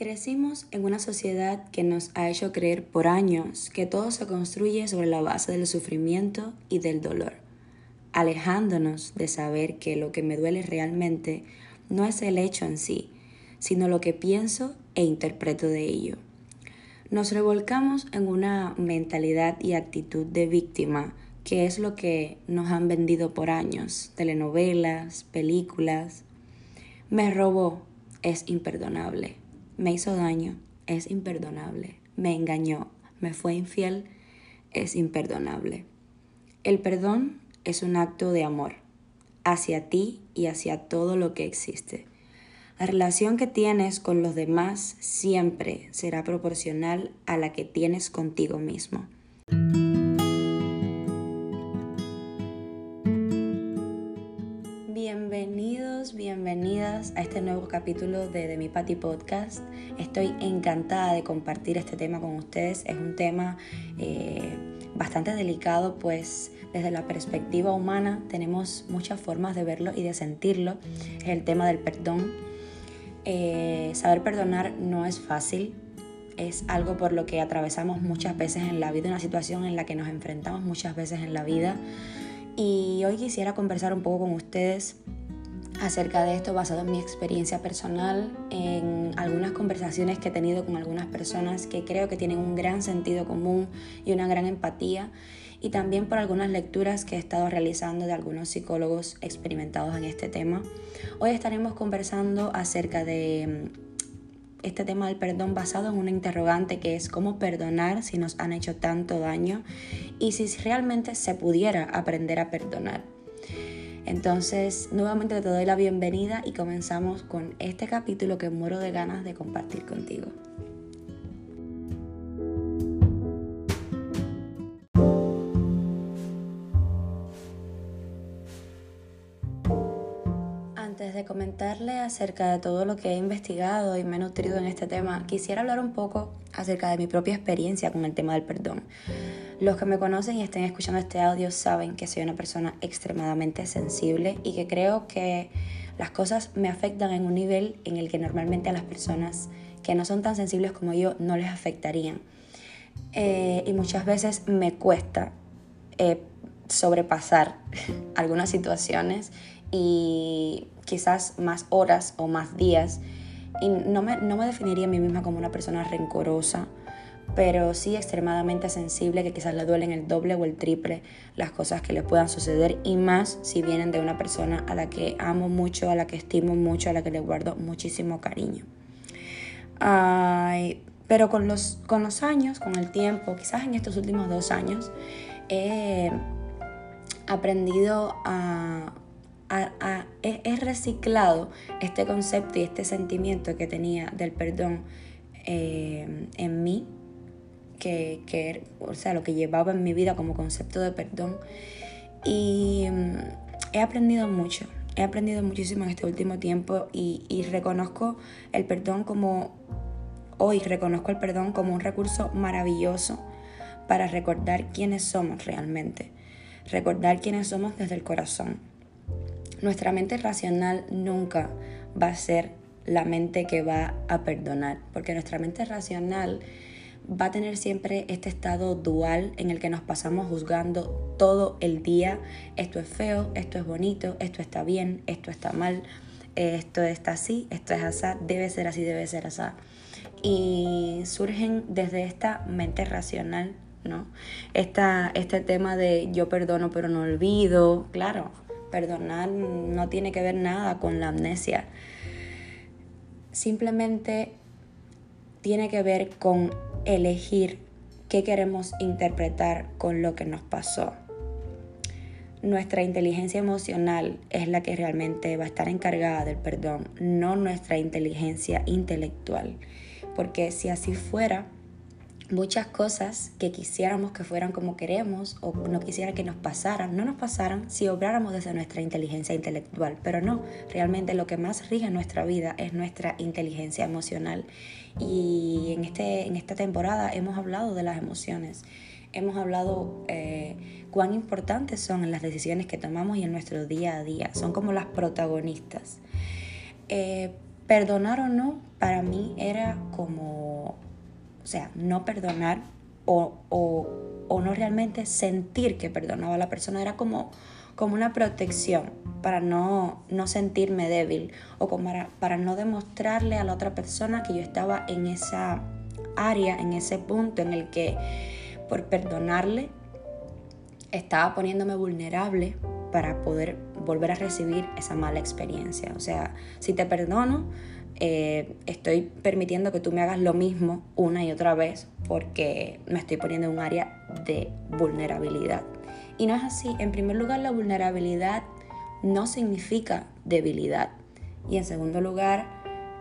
Crecimos en una sociedad que nos ha hecho creer por años que todo se construye sobre la base del sufrimiento y del dolor, alejándonos de saber que lo que me duele realmente no es el hecho en sí, sino lo que pienso e interpreto de ello. Nos revolcamos en una mentalidad y actitud de víctima, que es lo que nos han vendido por años, telenovelas, películas. Me robó, es imperdonable me hizo daño, es imperdonable. Me engañó, me fue infiel, es imperdonable. El perdón es un acto de amor hacia ti y hacia todo lo que existe. La relación que tienes con los demás siempre será proporcional a la que tienes contigo mismo. Capítulo de The Mi Patty Podcast. Estoy encantada de compartir este tema con ustedes. Es un tema eh, bastante delicado, pues desde la perspectiva humana tenemos muchas formas de verlo y de sentirlo. Es el tema del perdón. Eh, saber perdonar no es fácil, es algo por lo que atravesamos muchas veces en la vida, una situación en la que nos enfrentamos muchas veces en la vida. Y hoy quisiera conversar un poco con ustedes acerca de esto basado en mi experiencia personal, en algunas conversaciones que he tenido con algunas personas que creo que tienen un gran sentido común y una gran empatía, y también por algunas lecturas que he estado realizando de algunos psicólogos experimentados en este tema. Hoy estaremos conversando acerca de mm, este tema del perdón basado en una interrogante que es cómo perdonar si nos han hecho tanto daño y si realmente se pudiera aprender a perdonar. Entonces, nuevamente te doy la bienvenida y comenzamos con este capítulo que muero de ganas de compartir contigo. Antes de comentarle acerca de todo lo que he investigado y me he nutrido en este tema, quisiera hablar un poco acerca de mi propia experiencia con el tema del perdón. Los que me conocen y estén escuchando este audio saben que soy una persona extremadamente sensible y que creo que las cosas me afectan en un nivel en el que normalmente a las personas que no son tan sensibles como yo no les afectarían. Eh, y muchas veces me cuesta eh, sobrepasar algunas situaciones y quizás más horas o más días. Y no me, no me definiría a mí misma como una persona rencorosa pero sí extremadamente sensible que quizás le duelen el doble o el triple las cosas que le puedan suceder y más si vienen de una persona a la que amo mucho, a la que estimo mucho, a la que le guardo muchísimo cariño. pero con los, con los años, con el tiempo, quizás en estos últimos dos años, he aprendido a, he, reciclado este concepto y este sentimiento que tenía del perdón eh, en mí que, o sea, lo que llevaba en mi vida como concepto de perdón. Y mm, he aprendido mucho, he aprendido muchísimo en este último tiempo y, y reconozco el perdón como, hoy reconozco el perdón como un recurso maravilloso para recordar quiénes somos realmente, recordar quiénes somos desde el corazón. Nuestra mente racional nunca va a ser la mente que va a perdonar, porque nuestra mente racional va a tener siempre este estado dual en el que nos pasamos juzgando todo el día. Esto es feo, esto es bonito, esto está bien, esto está mal, esto está así, esto es así, debe ser así, debe ser así. Y surgen desde esta mente racional, ¿no? Esta, este tema de yo perdono pero no olvido, claro, perdonar no tiene que ver nada con la amnesia. Simplemente tiene que ver con elegir qué queremos interpretar con lo que nos pasó. Nuestra inteligencia emocional es la que realmente va a estar encargada del perdón, no nuestra inteligencia intelectual. Porque si así fuera, muchas cosas que quisiéramos que fueran como queremos o no quisiera que nos pasaran, no nos pasaran si obráramos desde nuestra inteligencia intelectual. Pero no, realmente lo que más rige nuestra vida es nuestra inteligencia emocional. Y en, este, en esta temporada hemos hablado de las emociones, hemos hablado eh, cuán importantes son en las decisiones que tomamos y en nuestro día a día, son como las protagonistas. Eh, perdonar o no, para mí era como, o sea, no perdonar o, o, no realmente sentir que perdonaba a la persona, era como, como una protección para no, no sentirme débil o como para, para no demostrarle a la otra persona que yo estaba en esa área, en ese punto en el que por perdonarle estaba poniéndome vulnerable para poder volver a recibir esa mala experiencia. O sea, si te perdono, eh, estoy permitiendo que tú me hagas lo mismo una y otra vez porque me estoy poniendo en un área de vulnerabilidad. Y no es así. En primer lugar, la vulnerabilidad no significa debilidad. Y en segundo lugar,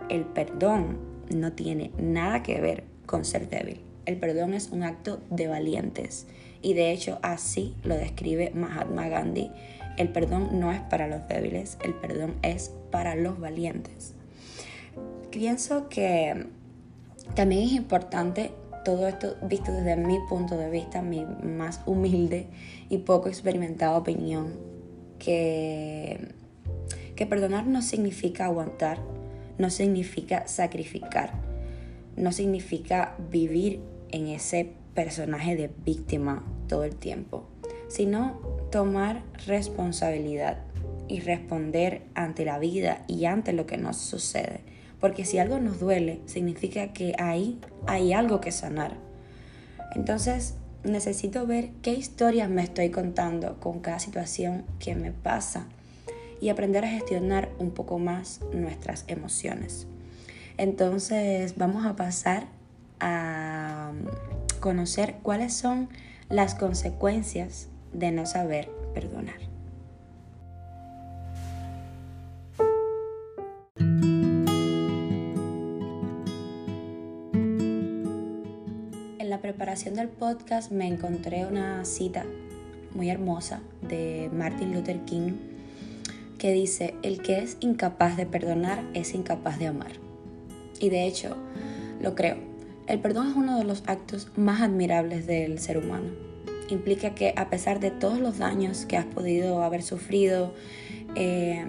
el perdón no tiene nada que ver con ser débil. El perdón es un acto de valientes. Y de hecho así lo describe Mahatma Gandhi. El perdón no es para los débiles, el perdón es para los valientes. Pienso que también es importante todo esto visto desde mi punto de vista, mi más humilde y poco experimentada opinión, que, que perdonar no significa aguantar, no significa sacrificar, no significa vivir en ese personaje de víctima todo el tiempo, sino tomar responsabilidad y responder ante la vida y ante lo que nos sucede. Porque si algo nos duele, significa que ahí hay algo que sanar. Entonces, necesito ver qué historias me estoy contando con cada situación que me pasa y aprender a gestionar un poco más nuestras emociones. Entonces, vamos a pasar a conocer cuáles son las consecuencias de no saber perdonar. La preparación del podcast me encontré una cita muy hermosa de Martin Luther King que dice, el que es incapaz de perdonar es incapaz de amar. Y de hecho, lo creo. El perdón es uno de los actos más admirables del ser humano. Implica que a pesar de todos los daños que has podido haber sufrido, eh,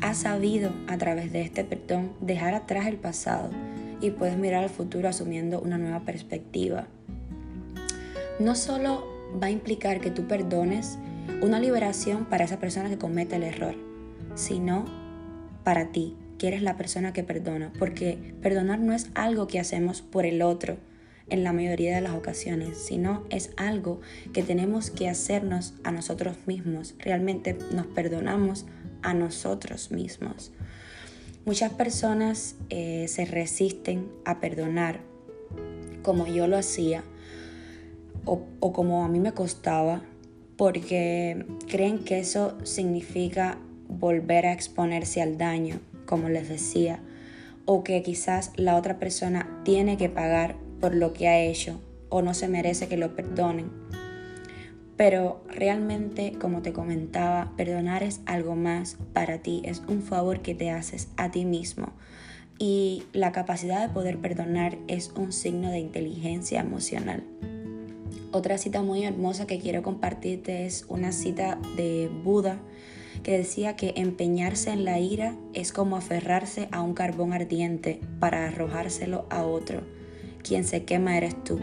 has sabido a través de este perdón dejar atrás el pasado y puedes mirar al futuro asumiendo una nueva perspectiva. No solo va a implicar que tú perdones una liberación para esa persona que comete el error, sino para ti, que eres la persona que perdona, porque perdonar no es algo que hacemos por el otro en la mayoría de las ocasiones, sino es algo que tenemos que hacernos a nosotros mismos. Realmente nos perdonamos a nosotros mismos. Muchas personas eh, se resisten a perdonar como yo lo hacía o, o como a mí me costaba porque creen que eso significa volver a exponerse al daño como les decía, o que quizás la otra persona tiene que pagar por lo que ha hecho o no se merece que lo perdonen. Pero realmente, como te comentaba, perdonar es algo más para ti, es un favor que te haces a ti mismo. Y la capacidad de poder perdonar es un signo de inteligencia emocional. Otra cita muy hermosa que quiero compartirte es una cita de Buda que decía que empeñarse en la ira es como aferrarse a un carbón ardiente para arrojárselo a otro. Quien se quema eres tú.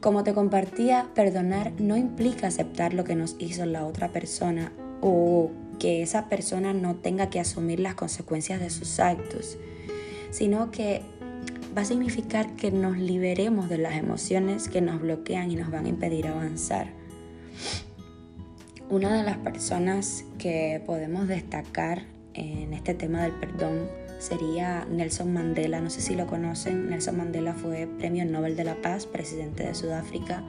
Como te compartía, perdonar no implica aceptar lo que nos hizo la otra persona o que esa persona no tenga que asumir las consecuencias de sus actos, sino que va a significar que nos liberemos de las emociones que nos bloquean y nos van a impedir avanzar. Una de las personas que podemos destacar en este tema del perdón sería Nelson Mandela. No sé si lo conocen. Nelson Mandela fue Premio Nobel de la Paz, presidente de Sudáfrica.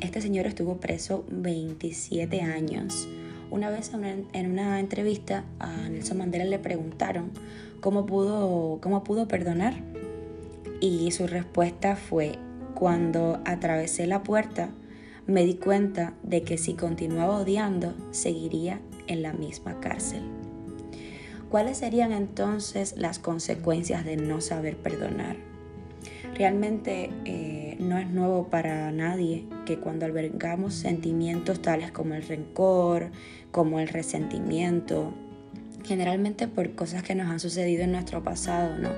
Este señor estuvo preso 27 años. Una vez en una entrevista a Nelson Mandela le preguntaron cómo pudo, cómo pudo perdonar. Y su respuesta fue, cuando atravesé la puerta, me di cuenta de que si continuaba odiando, seguiría en la misma cárcel. ¿Cuáles serían entonces las consecuencias de no saber perdonar? Realmente eh, no es nuevo para nadie que cuando albergamos sentimientos tales como el rencor, como el resentimiento, generalmente por cosas que nos han sucedido en nuestro pasado, ¿no?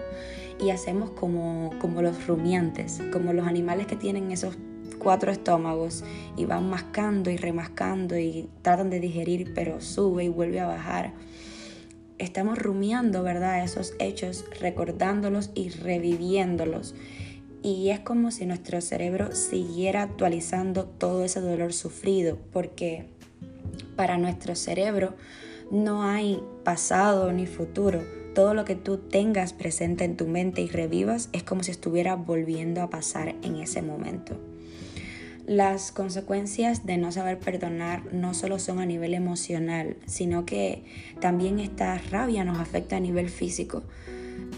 Y hacemos como, como los rumiantes, como los animales que tienen esos cuatro estómagos y van mascando y remascando y tratan de digerir, pero sube y vuelve a bajar. Estamos rumiando, ¿verdad? Esos hechos, recordándolos y reviviéndolos. Y es como si nuestro cerebro siguiera actualizando todo ese dolor sufrido, porque para nuestro cerebro no hay pasado ni futuro. Todo lo que tú tengas presente en tu mente y revivas es como si estuviera volviendo a pasar en ese momento. Las consecuencias de no saber perdonar no solo son a nivel emocional, sino que también esta rabia nos afecta a nivel físico.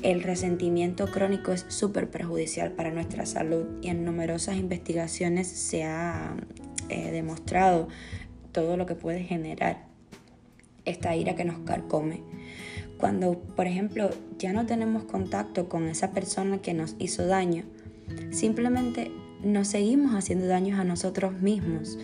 El resentimiento crónico es súper perjudicial para nuestra salud y en numerosas investigaciones se ha eh, demostrado todo lo que puede generar esta ira que nos carcome. Cuando, por ejemplo, ya no tenemos contacto con esa persona que nos hizo daño, simplemente nos seguimos haciendo daños a nosotros mismos.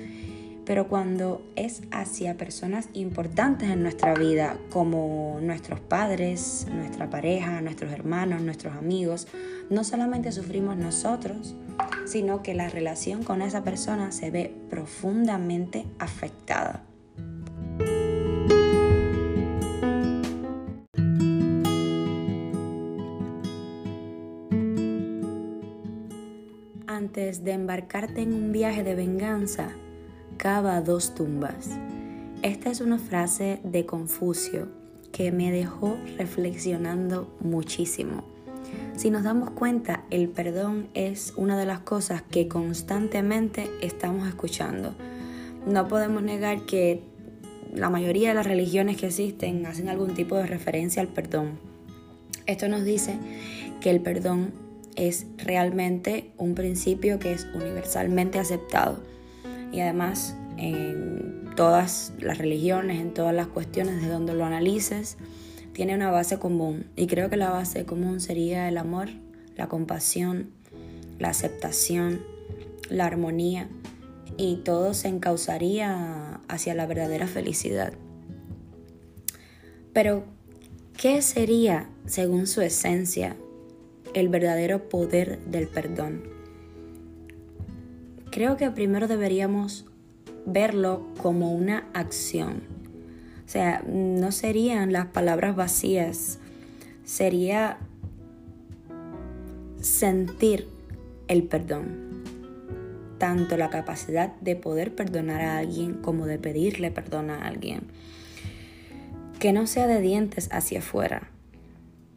Pero cuando es hacia personas importantes en nuestra vida, como nuestros padres, nuestra pareja, nuestros hermanos, nuestros amigos, no solamente sufrimos nosotros, sino que la relación con esa persona se ve profundamente afectada. De embarcarte en un viaje de venganza, cava dos tumbas. Esta es una frase de Confucio que me dejó reflexionando muchísimo. Si nos damos cuenta, el perdón es una de las cosas que constantemente estamos escuchando. No podemos negar que la mayoría de las religiones que existen hacen algún tipo de referencia al perdón. Esto nos dice que el perdón es realmente un principio que es universalmente aceptado. Y además en todas las religiones, en todas las cuestiones de donde lo analices, tiene una base común. Y creo que la base común sería el amor, la compasión, la aceptación, la armonía. Y todo se encauzaría hacia la verdadera felicidad. Pero, ¿qué sería, según su esencia, el verdadero poder del perdón. Creo que primero deberíamos verlo como una acción. O sea, no serían las palabras vacías, sería sentir el perdón. Tanto la capacidad de poder perdonar a alguien como de pedirle perdón a alguien. Que no sea de dientes hacia afuera,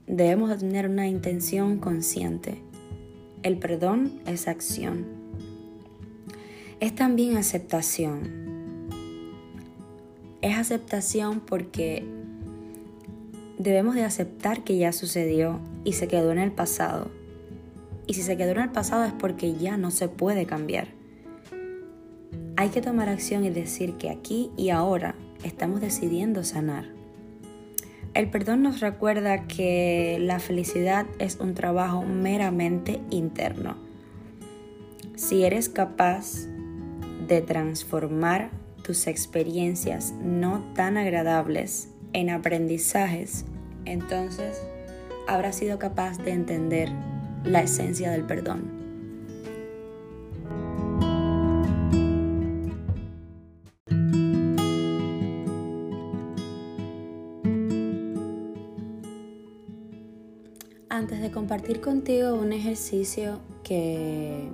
debemos de tener una intención consciente. El perdón es acción. Es también aceptación. Es aceptación porque debemos de aceptar que ya sucedió y se quedó en el pasado. Y si se quedó en el pasado es porque ya no se puede cambiar. Hay que tomar acción y decir que aquí y ahora estamos decidiendo sanar. El perdón nos recuerda que la felicidad es un trabajo meramente interno. Si eres capaz de transformar tus experiencias no tan agradables en aprendizajes, entonces habrás sido capaz de entender la esencia del perdón. Compartir contigo un ejercicio que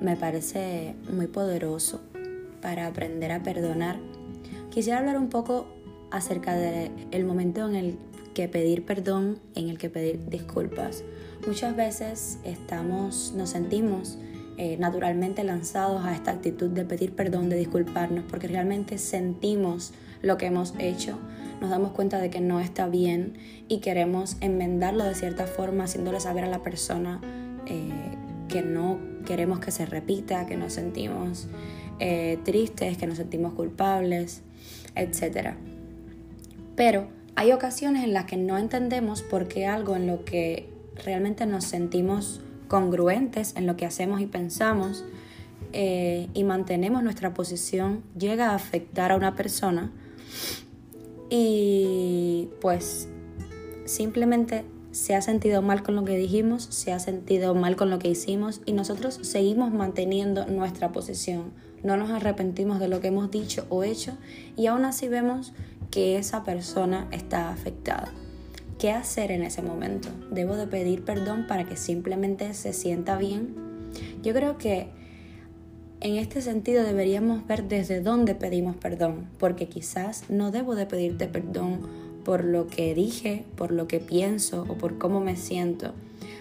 me parece muy poderoso para aprender a perdonar, quisiera hablar un poco acerca del momento en el que pedir perdón, en el que pedir disculpas. Muchas veces estamos, nos sentimos eh, naturalmente lanzados a esta actitud de pedir perdón, de disculparnos, porque realmente sentimos lo que hemos hecho, nos damos cuenta de que no está bien y queremos enmendarlo de cierta forma, haciéndole saber a la persona eh, que no queremos que se repita, que nos sentimos eh, tristes, que nos sentimos culpables, etc. Pero hay ocasiones en las que no entendemos por qué algo en lo que realmente nos sentimos congruentes en lo que hacemos y pensamos eh, y mantenemos nuestra posición llega a afectar a una persona y pues simplemente se ha sentido mal con lo que dijimos, se ha sentido mal con lo que hicimos y nosotros seguimos manteniendo nuestra posición. No nos arrepentimos de lo que hemos dicho o hecho y aún así vemos que esa persona está afectada. ¿Qué hacer en ese momento? ¿Debo de pedir perdón para que simplemente se sienta bien? Yo creo que en este sentido deberíamos ver desde dónde pedimos perdón, porque quizás no debo de pedirte perdón por lo que dije, por lo que pienso o por cómo me siento,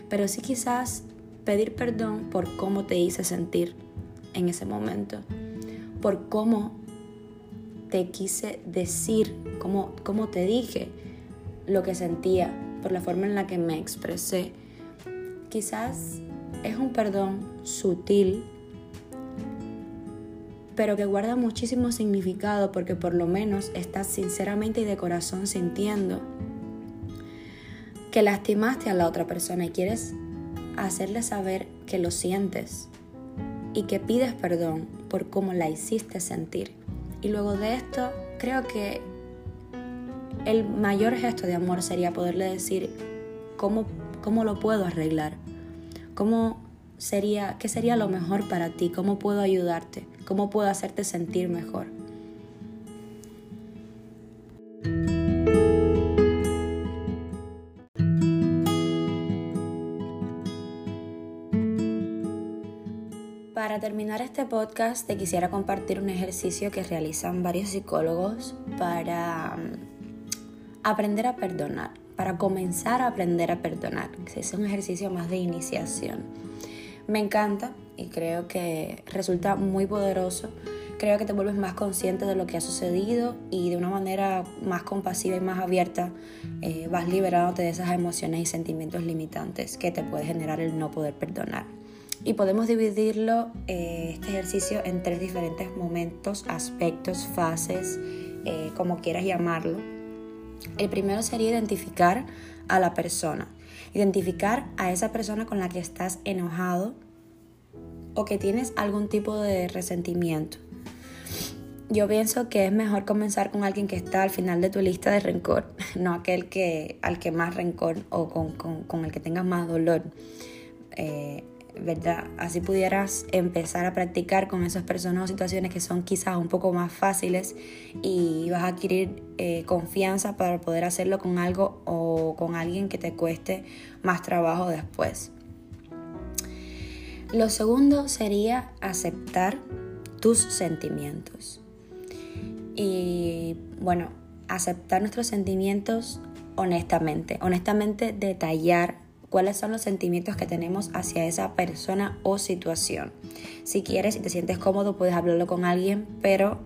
pero sí quizás pedir perdón por cómo te hice sentir en ese momento, por cómo te quise decir, cómo, cómo te dije lo que sentía, por la forma en la que me expresé. Quizás es un perdón sutil, pero que guarda muchísimo significado porque por lo menos estás sinceramente y de corazón sintiendo que lastimaste a la otra persona y quieres hacerle saber que lo sientes y que pides perdón por cómo la hiciste sentir. Y luego de esto, creo que el mayor gesto de amor sería poderle decir cómo, cómo lo puedo arreglar, cómo sería, qué sería lo mejor para ti, cómo puedo ayudarte, cómo puedo hacerte sentir mejor. Para terminar este podcast te quisiera compartir un ejercicio que realizan varios psicólogos para mm, aprender a perdonar, para comenzar a aprender a perdonar. Es un ejercicio más de iniciación. Me encanta y creo que resulta muy poderoso. Creo que te vuelves más consciente de lo que ha sucedido y de una manera más compasiva y más abierta eh, vas liberándote de esas emociones y sentimientos limitantes que te puede generar el no poder perdonar. Y podemos dividirlo, eh, este ejercicio, en tres diferentes momentos, aspectos, fases, eh, como quieras llamarlo. El primero sería identificar a la persona. Identificar a esa persona con la que estás enojado o que tienes algún tipo de resentimiento. Yo pienso que es mejor comenzar con alguien que está al final de tu lista de rencor, no aquel que, al que más rencor o con, el que tengas más dolor. Eh, ¿verdad? Así pudieras empezar a practicar con esas personas o situaciones que son quizás un poco más fáciles y vas a adquirir eh, confianza para poder hacerlo con algo o con alguien que te cueste más trabajo después. Lo segundo sería aceptar tus sentimientos. Y bueno, aceptar nuestros sentimientos honestamente, honestamente detallar cuáles son los sentimientos que tenemos hacia esa persona o situación. Si quieres y te sientes cómodo, puedes hablarlo con alguien, pero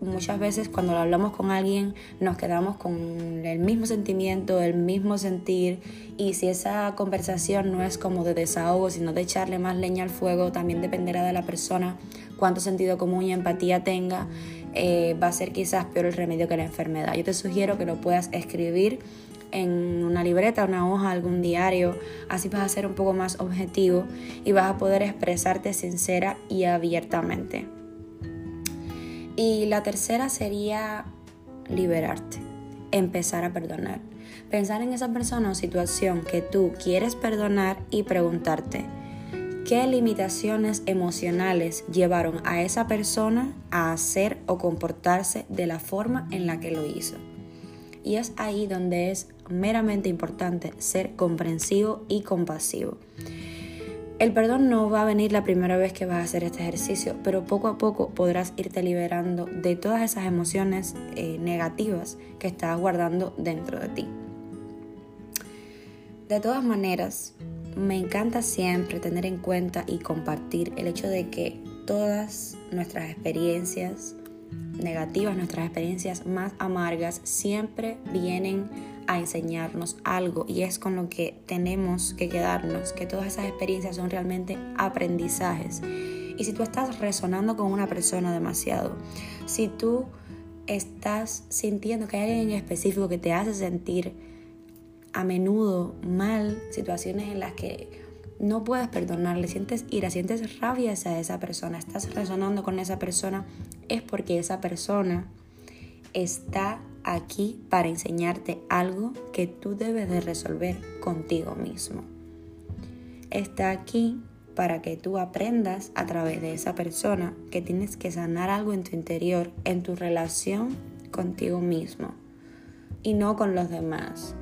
muchas veces cuando lo hablamos con alguien nos quedamos con el mismo sentimiento, el mismo sentir y si esa conversación no es como de desahogo, sino de echarle más leña al fuego, también dependerá de la persona cuánto sentido común y empatía tenga, eh, va a ser quizás peor el remedio que la enfermedad. Yo te sugiero que lo puedas escribir en una libreta, una hoja, algún diario. Así vas a ser un poco más objetivo y vas a poder expresarte sincera y abiertamente. Y la tercera sería liberarte, empezar a perdonar. Pensar en esa persona o situación que tú quieres perdonar y preguntarte, ¿qué limitaciones emocionales llevaron a esa persona a hacer o comportarse de la forma en la que lo hizo? Y es ahí donde es meramente importante ser comprensivo y compasivo. El perdón no va a venir la primera vez que vas a hacer este ejercicio, pero poco a poco podrás irte liberando de todas esas emociones eh, negativas que estás guardando dentro de ti. De todas maneras, me encanta siempre tener en cuenta y compartir el hecho de que todas nuestras experiencias negativas, nuestras experiencias más amargas, siempre vienen a enseñarnos algo y es con lo que tenemos que quedarnos, que todas esas experiencias son realmente aprendizajes. Y si tú estás resonando con una persona demasiado, si tú estás sintiendo que hay alguien en específico que te hace sentir a menudo mal, situaciones en las que no puedes perdonarle, sientes ira, sientes rabia hacia esa persona, estás resonando con esa persona, es porque esa persona está aquí para enseñarte algo que tú debes de resolver contigo mismo. Está aquí para que tú aprendas a través de esa persona que tienes que sanar algo en tu interior, en tu relación contigo mismo y no con los demás.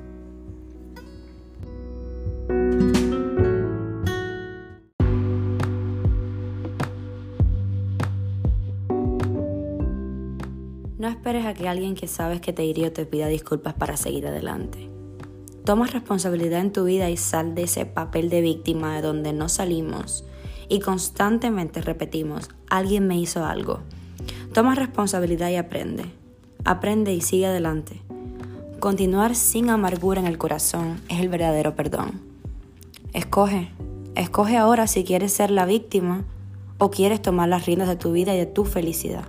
Esperes a que alguien que sabes que te hirió te pida disculpas para seguir adelante. Toma responsabilidad en tu vida y sal de ese papel de víctima de donde no salimos y constantemente repetimos, alguien me hizo algo. Toma responsabilidad y aprende. Aprende y sigue adelante. Continuar sin amargura en el corazón es el verdadero perdón. Escoge, escoge ahora si quieres ser la víctima o quieres tomar las riendas de tu vida y de tu felicidad.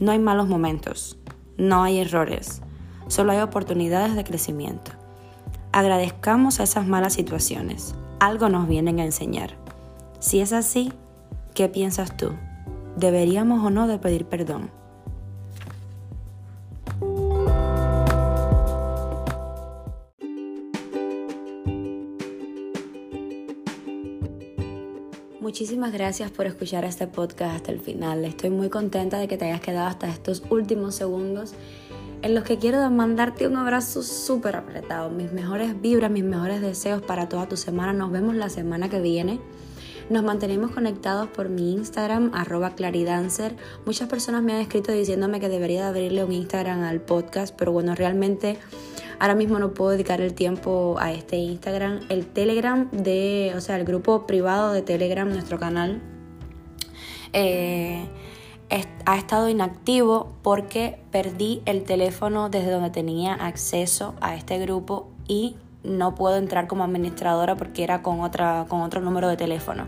No hay malos momentos, no hay errores, solo hay oportunidades de crecimiento. Agradezcamos a esas malas situaciones, algo nos vienen a enseñar. Si es así, ¿qué piensas tú? ¿Deberíamos o no de pedir perdón? Muchísimas gracias por escuchar este podcast hasta el final. Estoy muy contenta de que te hayas quedado hasta estos últimos segundos en los que quiero mandarte un abrazo súper apretado. Mis mejores vibras, mis mejores deseos para toda tu semana. Nos vemos la semana que viene. Nos mantenemos conectados por mi Instagram, arroba claridancer. Muchas personas me han escrito diciéndome que debería de abrirle un Instagram al podcast, pero bueno, realmente Ahora mismo no puedo dedicar el tiempo a este Instagram. El Telegram de, o sea, el grupo privado de Telegram, nuestro canal, eh, ha estado inactivo porque perdí el teléfono desde donde tenía acceso a este grupo y no puedo entrar como administradora porque era con, otra, con otro número de teléfono.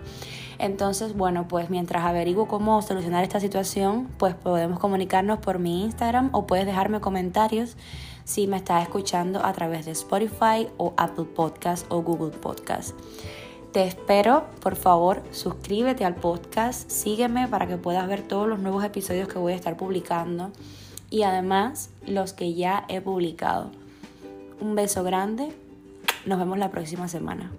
Entonces, bueno, pues mientras averiguo cómo solucionar esta situación, pues podemos comunicarnos por mi Instagram o puedes dejarme comentarios si me estás escuchando a través de Spotify o Apple Podcast o Google Podcast. Te espero, por favor, suscríbete al podcast, sígueme para que puedas ver todos los nuevos episodios que voy a estar publicando y además los que ya he publicado. Un beso grande, nos vemos la próxima semana.